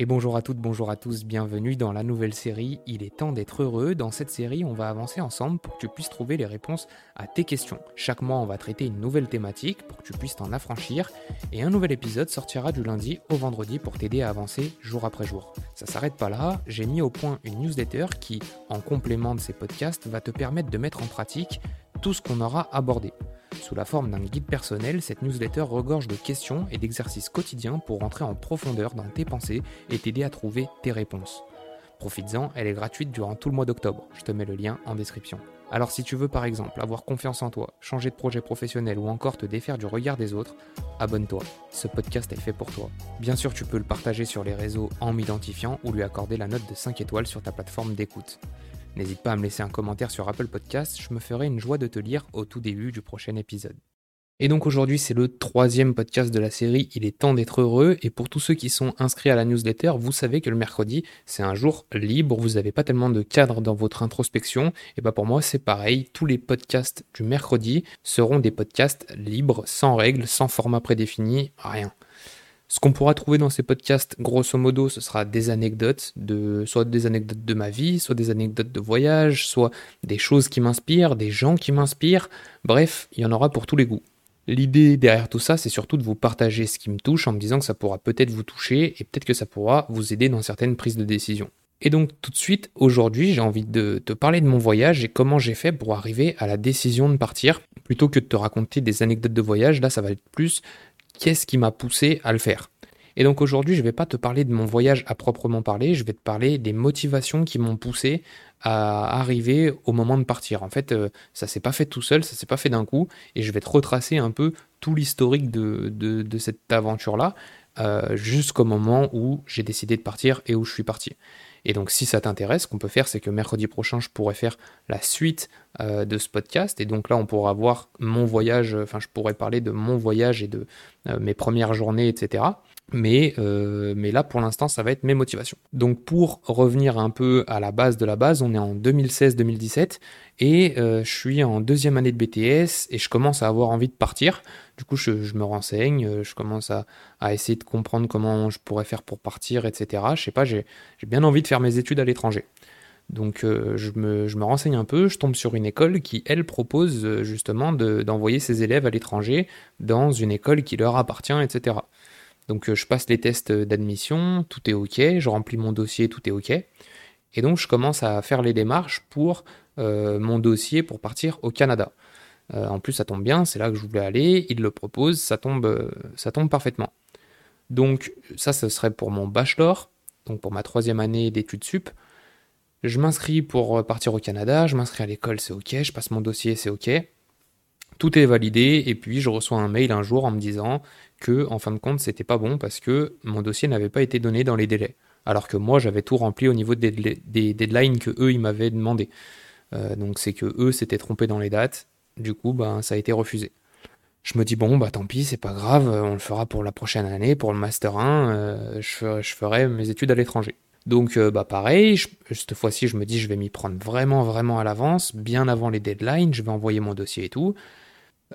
Et bonjour à toutes, bonjour à tous, bienvenue dans la nouvelle série Il est temps d'être heureux. Dans cette série, on va avancer ensemble pour que tu puisses trouver les réponses à tes questions. Chaque mois, on va traiter une nouvelle thématique pour que tu puisses t'en affranchir. Et un nouvel épisode sortira du lundi au vendredi pour t'aider à avancer jour après jour. Ça s'arrête pas là, j'ai mis au point une newsletter qui, en complément de ces podcasts, va te permettre de mettre en pratique tout ce qu'on aura abordé. Sous la forme d'un guide personnel, cette newsletter regorge de questions et d'exercices quotidiens pour rentrer en profondeur dans tes pensées et t'aider à trouver tes réponses. Profites-en, elle est gratuite durant tout le mois d'octobre. Je te mets le lien en description. Alors si tu veux par exemple avoir confiance en toi, changer de projet professionnel ou encore te défaire du regard des autres, abonne-toi. Ce podcast est fait pour toi. Bien sûr, tu peux le partager sur les réseaux en m'identifiant ou lui accorder la note de 5 étoiles sur ta plateforme d'écoute. N'hésite pas à me laisser un commentaire sur Apple Podcast, je me ferai une joie de te lire au tout début du prochain épisode. Et donc aujourd'hui c'est le troisième podcast de la série Il est temps d'être heureux et pour tous ceux qui sont inscrits à la newsletter, vous savez que le mercredi c'est un jour libre, vous n'avez pas tellement de cadre dans votre introspection et bah pour moi c'est pareil, tous les podcasts du mercredi seront des podcasts libres, sans règles, sans format prédéfini, rien. Ce qu'on pourra trouver dans ces podcasts, grosso modo, ce sera des anecdotes, de, soit des anecdotes de ma vie, soit des anecdotes de voyage, soit des choses qui m'inspirent, des gens qui m'inspirent. Bref, il y en aura pour tous les goûts. L'idée derrière tout ça, c'est surtout de vous partager ce qui me touche en me disant que ça pourra peut-être vous toucher et peut-être que ça pourra vous aider dans certaines prises de décision. Et donc tout de suite, aujourd'hui, j'ai envie de te parler de mon voyage et comment j'ai fait pour arriver à la décision de partir. Plutôt que de te raconter des anecdotes de voyage, là ça va être plus qu'est-ce qui m'a poussé à le faire. Et donc aujourd'hui, je ne vais pas te parler de mon voyage à proprement parler, je vais te parler des motivations qui m'ont poussé à arriver au moment de partir. En fait, euh, ça s'est pas fait tout seul, ça s'est pas fait d'un coup, et je vais te retracer un peu tout l'historique de, cette aventure-là, euh, jusqu'au moment où j'ai décidé de partir et où je suis parti. Et donc si ça t'intéresse, ce qu'on peut faire, c'est que mercredi prochain, je pourrais faire la suite euh, de ce podcast. Et donc là, on pourra voir mon voyage, enfin je pourrais parler de mon voyage et de euh, mes premières journées, etc. Mais, euh, mais là, pour l'instant, ça va être mes motivations. Donc, pour revenir un peu à la base de la base, on est en 2016-2017 et je suis en deuxième année de BTS et je commence à avoir envie de partir. Du coup, je, me renseigne, je commence à, essayer de comprendre comment je pourrais faire pour partir, etc. Je sais pas, j'ai bien envie de faire mes études à l'étranger. Donc euh, je, me, renseigne un peu, je tombe sur une école qui, elle, propose euh, justement d'envoyer ses élèves à l'étranger dans une école qui leur appartient, etc. Donc euh, je passe les tests d'admission, tout est OK, je remplis mon dossier, tout est OK. Et donc je commence à faire les démarches pour mon dossier pour partir au Canada. En plus ça tombe bien, c'est là que je voulais aller, ils le proposent, ça tombe, ça tombe parfaitement. Donc ça, ce serait pour mon bachelor, donc pour ma troisième année d'études sup. Je m'inscris pour partir au Canada, je m'inscris à l'école, c'est ok, je passe mon dossier, c'est ok. Tout est validé et puis je reçois un mail un jour en me disant que en fin de compte c'était pas bon parce que mon dossier n'avait pas été donné dans les délais. Alors que moi j'avais tout rempli au niveau des, deadlines que eux ils m'avaient demandé. Euh, donc c'est que eux s'étaient trompés dans les dates. Du coup ben ça a été refusé. Je me dis bon bah tant pis c'est pas grave, on le fera pour la prochaine année, pour le master 1, euh, je, ferai mes études à l'étranger. Donc euh, bah pareil, cette fois-ci je me dis je vais m'y prendre vraiment vraiment à l'avance, bien avant les deadlines, je vais envoyer mon dossier et tout.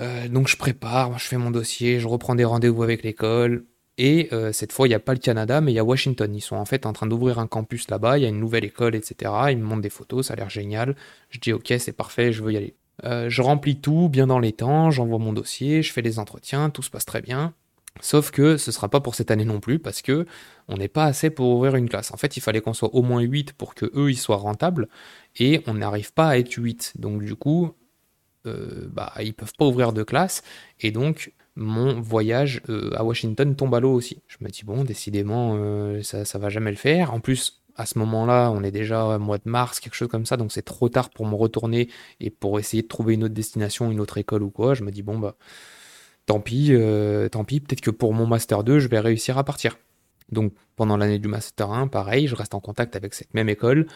Euh, donc je prépare, je fais mon dossier, je reprends des rendez-vous avec l'école. Et cette fois, il n'y a pas le Canada, mais il y a Washington. Ils sont en fait en train d'ouvrir un campus là-bas, il y a une nouvelle école, etc. Ils me montrent des photos, ça a l'air génial. Je dis ok, c'est parfait, je veux y aller. Je remplis tout bien dans les temps, j'envoie mon dossier, je fais les entretiens, tout se passe très bien. Sauf que ce sera pas pour cette année non plus parce que on n'est pas assez pour ouvrir une classe. En fait, il fallait qu'on soit au moins 8 pour que eux ils soient rentables et on n'arrive pas à être 8. Donc du coup, euh, bah ils peuvent pas ouvrir de classe et donc mon voyage euh, à Washington tombe à l'eau aussi. Je me dis bon, décidément euh, ça ça va jamais le faire. En plus, à ce moment-là, on est déjà au mois de mars, quelque chose comme ça, donc c'est trop tard pour me retourner et pour essayer de trouver une autre destination, une autre école ou quoi. Je me dis bon bah tant pis, euh, tant pis, peut-être que pour mon Master 2, je vais réussir à partir. Donc pendant l'année du Master 1, pareil, je reste en contact avec cette même école.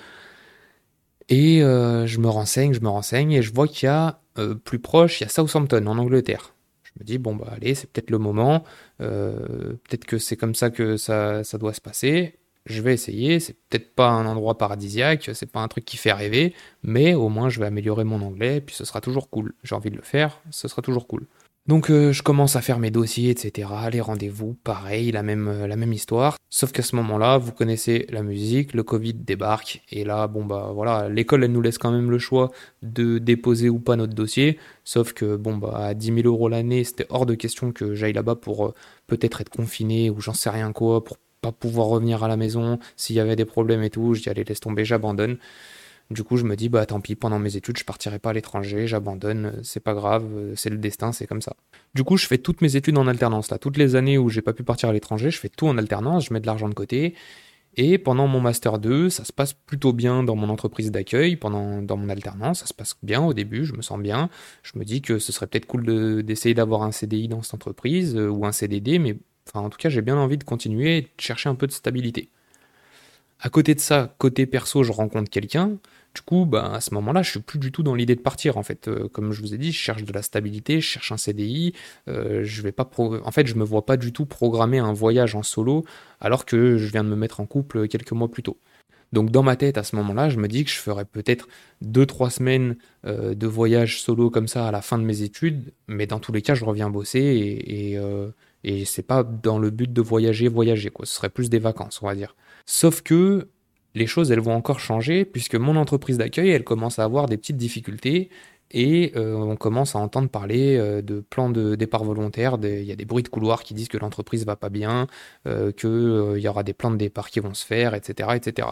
Et euh, je me renseigne, je me renseigne, et je vois qu'il y a euh, plus proche, il y a Southampton en Angleterre. Je me dis, bon, bah allez, c'est peut-être le moment, peut-être que c'est comme ça que ça, ça doit se passer. Je vais essayer, c'est peut-être pas un endroit paradisiaque, c'est pas un truc qui fait rêver, mais au moins je vais améliorer mon anglais, puis ce sera toujours cool. J'ai envie de le faire, ce sera toujours cool. Donc euh, je commence à faire mes dossiers, etc. Les rendez-vous, pareil, la même, euh, la même histoire. Sauf qu'à ce moment-là, vous connaissez la musique, le Covid débarque, et là, bon bah voilà, l'école elle nous laisse quand même le choix de déposer ou pas notre dossier. Sauf que bon bah à 10 000 euros l'année, c'était hors de question que j'aille là-bas pour euh, peut-être être confiné ou j'en sais rien quoi, pour pouvoir revenir à la maison s'il y avait des problèmes et tout. Je dis allez laisse tomber, j'abandonne. Du coup, je me dis, bah tant pis, pendant mes études, je partirai pas à l'étranger, j'abandonne, c'est pas grave, c'est le destin, c'est comme ça. Du coup, je fais toutes mes études en alternance. Là, toutes les années où j'ai pas pu partir à l'étranger, je fais tout en alternance, je mets de l'argent de côté. Et pendant mon master 2, ça se passe plutôt bien dans mon entreprise d'accueil, pendant dans mon alternance, ça se passe bien au début, je me sens bien. Je me dis que ce serait peut-être cool d'essayer d'avoir un CDI dans cette entreprise euh, ou un CDD, mais enfin en tout cas, j'ai bien envie de continuer et de chercher un peu de stabilité. À côté de ça, côté perso, je rencontre quelqu'un. Du coup, bah, à ce moment-là, je suis plus du tout dans l'idée de partir. En fait, euh, comme je vous ai dit, je cherche de la stabilité, je cherche un CDI. Euh, je vais pas en fait, je me vois pas du tout programmer un voyage en solo, alors que je viens de me mettre en couple quelques mois plus tôt. Donc dans ma tête, à ce moment-là, je me dis que je ferais peut-être 2-3 semaines euh, de voyage solo comme ça à la fin de mes études, mais dans tous les cas, je reviens bosser et, et c'est pas dans le but de voyager, voyager, quoi. Ce serait plus des vacances, on va dire. Sauf que les choses, elles vont encore changer puisque mon entreprise d'accueil, elle commence à avoir des petites difficultés et euh, on commence à entendre parler euh, de plans de départ volontaire. Il y a des bruits de couloir qui disent que l'entreprise va pas bien, euh, qu'il y aura des plans de départ qui vont se faire, etc., etc.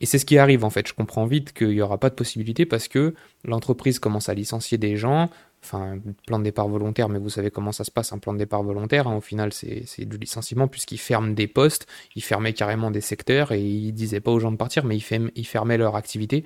Et c'est ce qui arrive en fait. Je comprends vite qu'il n'y aura pas de possibilité parce que l'entreprise commence à licencier des gens, enfin, plan de départ volontaire, mais vous savez comment ça se passe, un plan de départ volontaire. Hein. au final, c'est du licenciement puisqu'ils ferment des postes, ils fermaient carrément des secteurs et ils disaient pas aux gens de partir, mais ils, fermaient leur activité.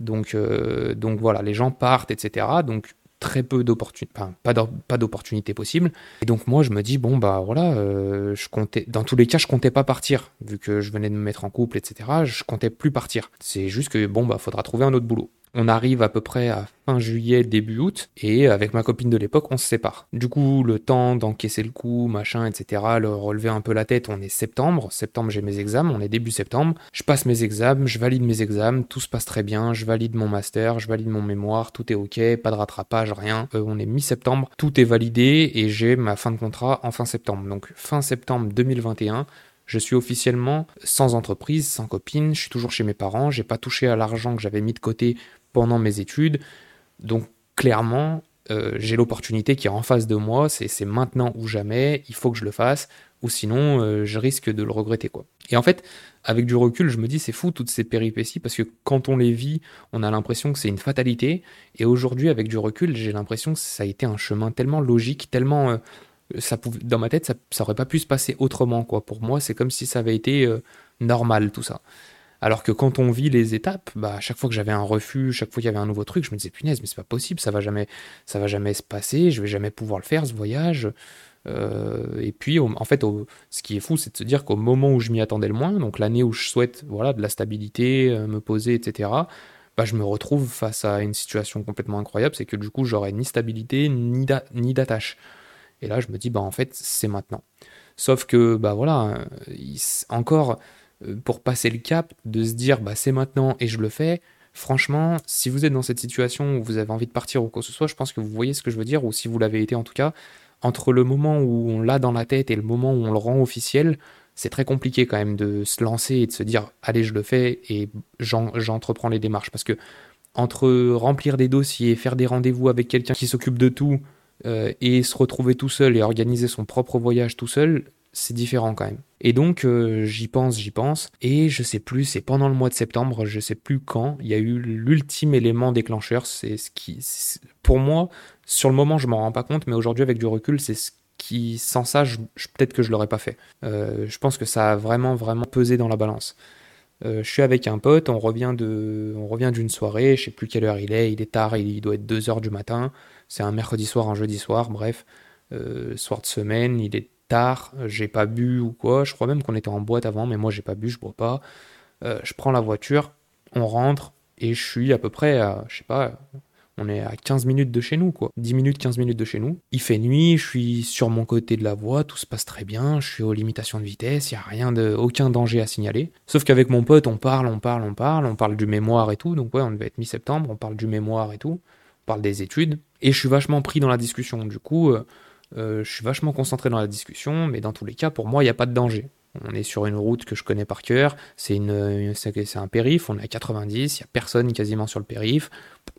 Donc, euh, donc voilà, les gens partent, etc. Donc très peu d'opportunités, pas d'opportunités possibles. Et donc moi je me dis bon bah voilà, euh, je comptais, dans tous les cas je comptais pas partir vu que je venais de me mettre en couple, etc. Je comptais plus partir. C'est juste que bon bah faudra trouver un autre boulot. On arrive à peu près à fin juillet, début août, et avec ma copine de l'époque, on se sépare. Du coup, le temps d'encaisser le coup, machin, etc., le relever un peu la tête, on est septembre. Septembre, j'ai mes examens, on est début septembre. Je passe mes examens, je valide mes examens, tout se passe très bien, je valide mon master, je valide mon mémoire, tout est ok, pas de rattrapage, rien. Euh, on est mi-septembre, tout est validé, et j'ai ma fin de contrat en fin septembre. Donc fin septembre 2021, je suis officiellement sans entreprise, sans copine, je suis toujours chez mes parents, j'ai pas touché à l'argent que j'avais mis de côté pendant mes études. Donc clairement, euh, j'ai l'opportunité qui est en face de moi, c'est maintenant ou jamais, il faut que je le fasse, ou sinon euh, je risque de le regretter. quoi. Et en fait, avec du recul, je me dis c'est fou toutes ces péripéties, parce que quand on les vit, on a l'impression que c'est une fatalité, et aujourd'hui, avec du recul, j'ai l'impression que ça a été un chemin tellement logique, tellement... Euh, ça dans ma tête, ça, ça aurait pas pu se passer autrement. quoi. Pour moi, c'est comme si ça avait été normal, tout ça. Alors que quand on vit les étapes, bah, chaque fois que j'avais un refus, chaque fois qu'il y avait un nouveau truc, je me disais punaise, mais c'est pas possible, ça va jamais, ça va jamais se passer, je vais jamais pouvoir le faire ce voyage. Euh, et puis, en fait, ce qui est fou, c'est de se dire qu'au moment où je m'y attendais le moins, donc l'année où je souhaite voilà de la stabilité, euh, me poser, etc. Bah, je me retrouve face à une situation complètement incroyable, c'est que du coup, j'aurais ni stabilité ni d'attache. Et là, je me dis, bah en fait, c'est maintenant. Sauf que, bah voilà, encore euh, pour passer le cap, de se dire bah c'est maintenant et je le fais. Franchement, si vous êtes dans cette situation où vous avez envie de partir ou quoi que ce soit, je pense que vous voyez ce que je veux dire, ou si vous l'avez été en tout cas, entre le moment où on l'a dans la tête et le moment où on le rend officiel, c'est très compliqué quand même de se lancer et de se dire allez je le fais et j'entreprends les démarches parce que entre remplir des dossiers, faire des rendez-vous avec quelqu'un qui s'occupe de tout euh, et se retrouver tout seul et organiser son propre voyage tout seul, c'est différent quand même. Et donc euh, j'y pense, j'y pense, et je sais plus, c'est pendant le mois de septembre, je sais plus quand, il y a eu l'ultime élément déclencheur, c'est ce qui, pour moi, sur le moment je m'en rends pas compte, mais aujourd'hui avec du recul, c'est ce qui, sans ça, peut-être que je l'aurais pas fait. Euh, je pense que ça a vraiment, vraiment pesé dans la balance. Euh, je suis avec un pote, on revient de, on revient d'une soirée, je sais plus quelle heure il est, il est tard, il doit être 2 heures du matin, c'est un mercredi soir, un jeudi soir, bref, soir de semaine, il est tard, j'ai pas bu ou quoi. Je crois même qu'on était en boîte avant, mais moi j'ai pas bu, je bois pas. Euh, je prends la voiture, on rentre et je suis à peu près à, je sais pas, on est à 15 minutes de chez nous, quoi. 10 minutes, 15 minutes de chez nous. Il fait nuit, je suis sur mon côté de la voie, tout se passe très bien, je suis aux limitations de vitesse, il y a rien de, aucun danger à signaler. Sauf qu'avec mon pote, on parle, on parle, on parle, on parle du mémoire et tout. Donc ouais, on devait être mi-septembre, on parle du mémoire et tout parle des études, et je suis vachement pris dans la discussion. Du coup, je suis vachement concentré dans la discussion, mais dans tous les cas, pour moi, il n'y a pas de danger. On est sur une route que je connais par cœur, c'est une, c'est un périph, on est à 90, il n'y a personne quasiment sur le périph,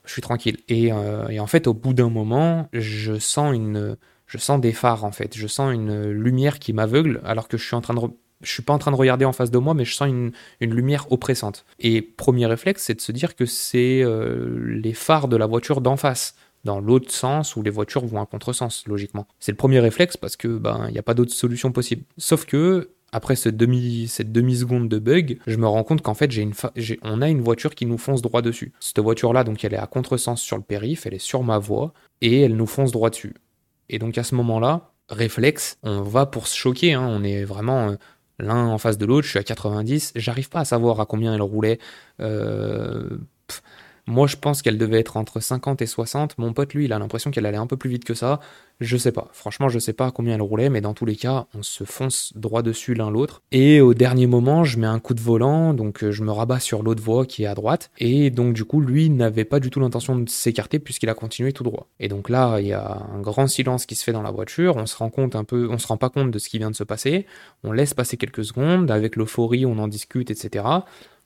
je suis tranquille. Et, et en fait, au bout d'un moment, je sens une, je sens des phares en fait, je sens une lumière qui m'aveugle alors que je suis en train de je suis pas en train de regarder en face de moi, mais je sens une, lumière oppressante. Et premier réflexe, c'est de se dire que c'est euh, les phares de la voiture d'en face, dans l'autre sens où les voitures vont à contresens, logiquement. C'est le premier réflexe parce que ben il n'y a pas d'autre solution possible. Sauf que après cette demi-seconde de bug, je me rends compte qu'en fait, j'ai une on a une voiture qui nous fonce droit dessus. Cette voiture-là, donc, elle est à contresens sur le périph', elle est sur ma voie, et elle nous fonce droit dessus. Et donc à ce moment-là, réflexe, on va pour se choquer, hein. on est vraiment euh, l'un en face de l'autre, je suis à 90, j'arrive pas à savoir à combien elle roulait. Euh, moi, je pense qu'elle devait être entre 50 et 60. Mon pote, lui, il a l'impression qu'elle allait un peu plus vite que ça. Je sais pas. Franchement, je sais pas combien elle roulait, mais dans tous les cas, on se fonce droit dessus l'un l'autre. Et au dernier moment, je mets un coup de volant, donc euh, je me rabats sur l'autre voie qui est à droite. Et donc, du coup, lui n'avait pas du tout l'intention de s'écarter puisqu'il a continué tout droit. Et donc là, il y a un grand silence qui se fait dans la voiture. On se rend compte un peu, on se rend pas compte de ce qui vient de se passer. On laisse passer quelques secondes. Avec l'euphorie, on en discute, etc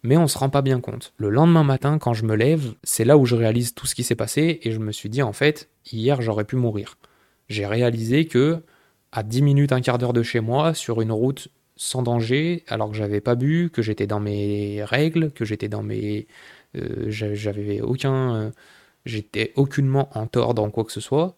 mais on se rend pas bien compte. Le lendemain matin, quand je me lève, c'est là où je réalise tout ce qui s'est passé et je me suis dit en fait, hier j'aurais pu mourir. J'ai réalisé que à 10 minutes, un quart d'heure de chez moi, sur une route sans danger, alors que j'avais pas bu, que j'étais dans mes règles, que j'étais dans mes. Euh, j'avais aucun. Euh, j'étais aucunement en tort dans quoi que ce soit,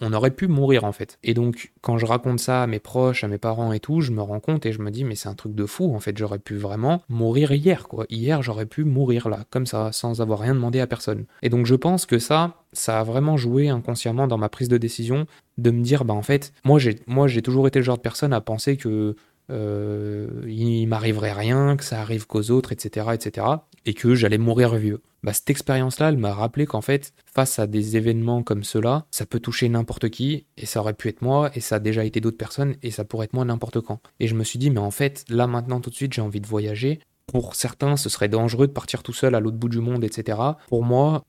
on aurait pu mourir en fait. Et donc quand je raconte ça à mes proches, à mes parents et tout, je me rends compte et je me dis mais c'est un truc de fou en fait, j'aurais pu vraiment mourir hier quoi. Hier j'aurais pu mourir là, comme ça, sans avoir rien demandé à personne. Et donc je pense que ça, ça a vraiment joué inconsciemment dans ma prise de décision de me dire bah en fait, moi j'ai moi j'ai toujours été le genre de personne à penser que euh, il m'arriverait rien, que ça arrive qu'aux autres, etc., etc., et que j'allais mourir vieux. Bah, cette expérience-là, elle m'a rappelé qu'en fait, face à des événements comme cela, ça peut toucher n'importe qui, et ça aurait pu être moi, et ça a déjà été d'autres personnes, et ça pourrait être moi n'importe quand. Et je me suis dit, mais en fait, là maintenant, tout de suite, j'ai envie de voyager. Pour certains, ce serait dangereux de partir tout seul à l'autre bout du monde, etc. Pour moi,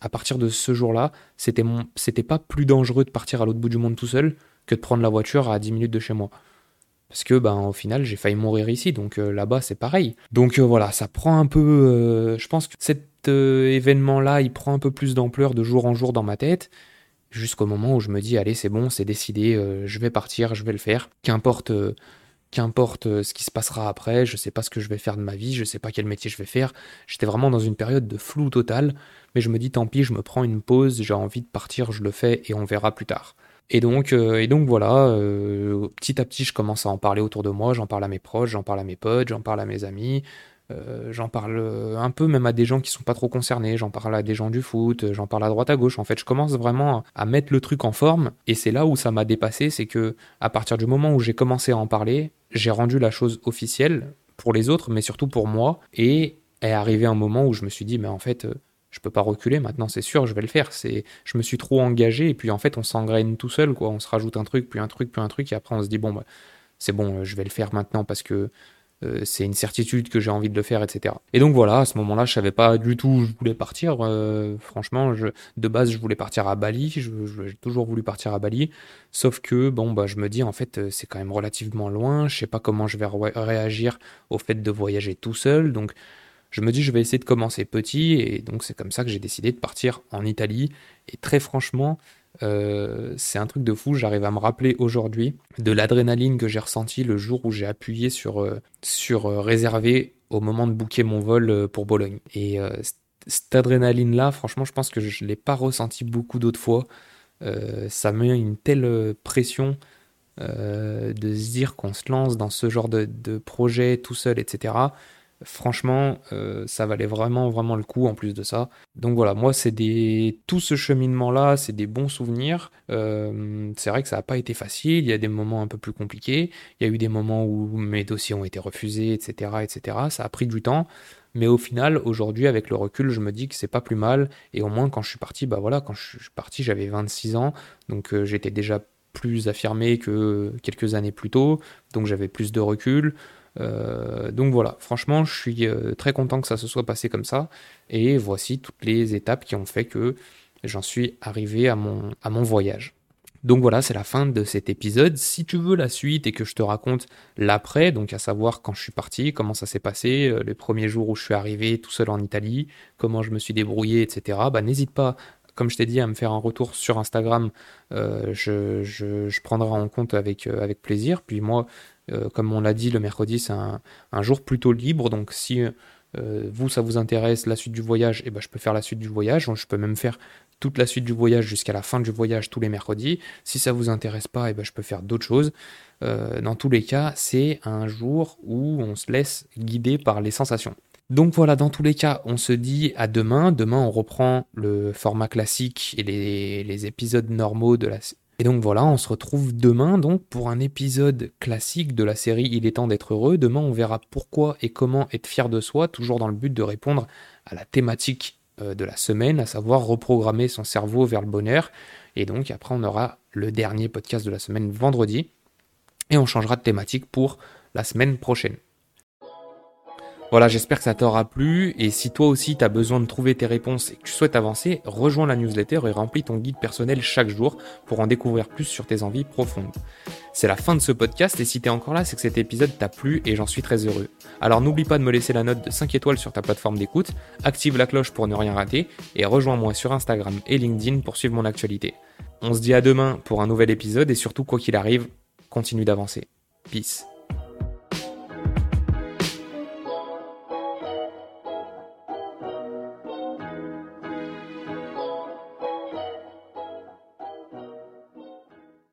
à partir de ce jour-là, c'était mon... pas plus dangereux de partir à l'autre bout du monde tout seul que de prendre la voiture à 10 minutes de chez moi. Parce que, ben, au final, j'ai failli mourir ici, donc euh, là-bas, c'est pareil. Donc euh, voilà, ça prend un peu. Euh, je pense que euh, événement-là, il prend un peu plus d'ampleur de jour en jour dans ma tête, jusqu'au moment où je me dis, allez, c'est bon, c'est décidé, je vais partir, je vais le faire. Qu'importe, qu'importe ce qui se passera après, je sais pas ce que je vais faire de ma vie, je sais pas quel métier je vais faire. J'étais vraiment dans une période de flou total, mais je me dis, tant pis, je me prends une pause, j'ai envie de partir, je le fais et on verra plus tard. Et donc, et donc voilà, petit à petit, je commence à en parler autour de moi, j'en parle à mes proches, j'en parle à mes potes, j'en parle à mes amis, euh, j'en parle un peu même à des gens qui sont pas trop concernés, j'en parle à des gens du foot, j'en parle à droite à gauche. En fait, je commence vraiment à mettre le truc en forme et c'est là où ça m'a dépassé, c'est que à partir du moment où j'ai commencé à en parler, j'ai rendu la chose officielle pour les autres, mais surtout pour moi. Et est arrivé un moment où je me suis dit, mais en fait, je peux pas reculer maintenant, c'est sûr, je vais le faire. C'est, je me suis trop engagé et puis en fait, on s'engraine tout seul, quoi. On se rajoute un truc, puis un truc, puis un truc, et après on se dit bon, bah, c'est bon, je vais le faire maintenant parce que euh, c'est une certitude que j'ai envie de le faire, etc. Et donc voilà, à ce moment-là, je savais pas du tout où je voulais partir. Euh, franchement, de base, je voulais partir à Bali. J'ai toujours voulu partir à Bali. Sauf que, bon, bah, je me dis, en fait, euh, c'est quand même relativement loin. Je sais pas comment je vais réagir au fait de voyager tout seul. Donc, je me dis, je vais essayer de commencer petit. Et donc, c'est comme ça que j'ai décidé de partir en Italie. Et très franchement, euh, c'est un truc de fou, j'arrive à me rappeler aujourd'hui de l'adrénaline que j'ai ressenti le jour où j'ai appuyé sur, euh, sur euh, réserver au moment de booker mon vol pour Bologne. Et cette adrénaline-là, franchement, je pense que je ne l'ai pas ressenti beaucoup d'autres fois. ça met une telle pression de se dire qu'on se lance dans ce genre de, de projet tout seul, etc franchement, euh, ça valait vraiment, vraiment le coup en plus de ça. Donc voilà, moi, c'est des. Tout ce cheminement-là, c'est des bons souvenirs. Euh, c'est vrai que ça n'a pas été facile. Il y a des moments un peu plus compliqués. Il y a eu des moments où mes dossiers ont été refusés, etc., etc. Ça a pris du temps. Mais au final, aujourd'hui, avec le recul, je me dis que c'est pas plus mal. Et au moins, quand je suis parti, bah voilà, quand je suis parti, j'avais 26 ans. Donc euh, j'étais déjà plus affirmé que quelques années plus tôt. Donc j'avais plus de recul. Euh, donc voilà, franchement, je suis euh, très content que ça se soit passé comme ça. Et voici toutes les étapes qui ont fait que j'en suis arrivé à mon, à mon voyage. Donc voilà, c'est la fin de cet épisode. Si tu veux la suite et que je te raconte l'après, donc à savoir quand je suis parti, comment ça s'est passé, euh, les premiers jours où je suis arrivé tout seul en Italie, comment je me suis débrouillé, etc., bah n'hésite pas, comme je t'ai dit, à me faire un retour sur Instagram. Je, je, prendrai en compte avec, avec plaisir. Puis moi, comme on l'a dit, le mercredi, c'est un, jour plutôt libre. Donc si vous, ça vous intéresse, la suite du voyage, eh ben, je peux faire la suite du voyage. Je peux même faire toute la suite du voyage jusqu'à la fin du voyage tous les mercredis. Si ça vous intéresse pas, eh ben, je peux faire d'autres choses. Euh, dans tous les cas, c'est un jour où on se laisse guider par les sensations. Donc voilà, dans tous les cas, on se dit à demain. Demain, on reprend le format classique et les, les épisodes normaux de la, et donc voilà, on se retrouve demain donc pour un épisode classique de la série Il est temps d'être heureux. Demain, on verra pourquoi et comment être fier de soi, toujours dans le but de répondre à la thématique euh, de la semaine, à savoir reprogrammer son cerveau vers le bonheur. Et donc après, on aura le dernier podcast de la semaine vendredi. Et on changera de thématique pour la semaine prochaine. Voilà, j'espère que ça t'aura plu. Et si toi aussi tu as besoin de trouver tes réponses et que tu souhaites avancer, rejoins la newsletter et remplis ton guide personnel chaque jour pour en découvrir plus sur tes envies profondes. C'est la fin de ce podcast et si t'es encore là, c'est que cet épisode t'a plu et j'en suis très heureux. Alors n'oublie pas de me laisser la note de 5 étoiles sur ta plateforme d'écoute, active la cloche pour ne rien rater et rejoins-moi sur Instagram et LinkedIn pour suivre mon actualité. On se dit à demain pour un nouvel épisode et surtout quoi qu'il arrive, continue d'avancer. Peace.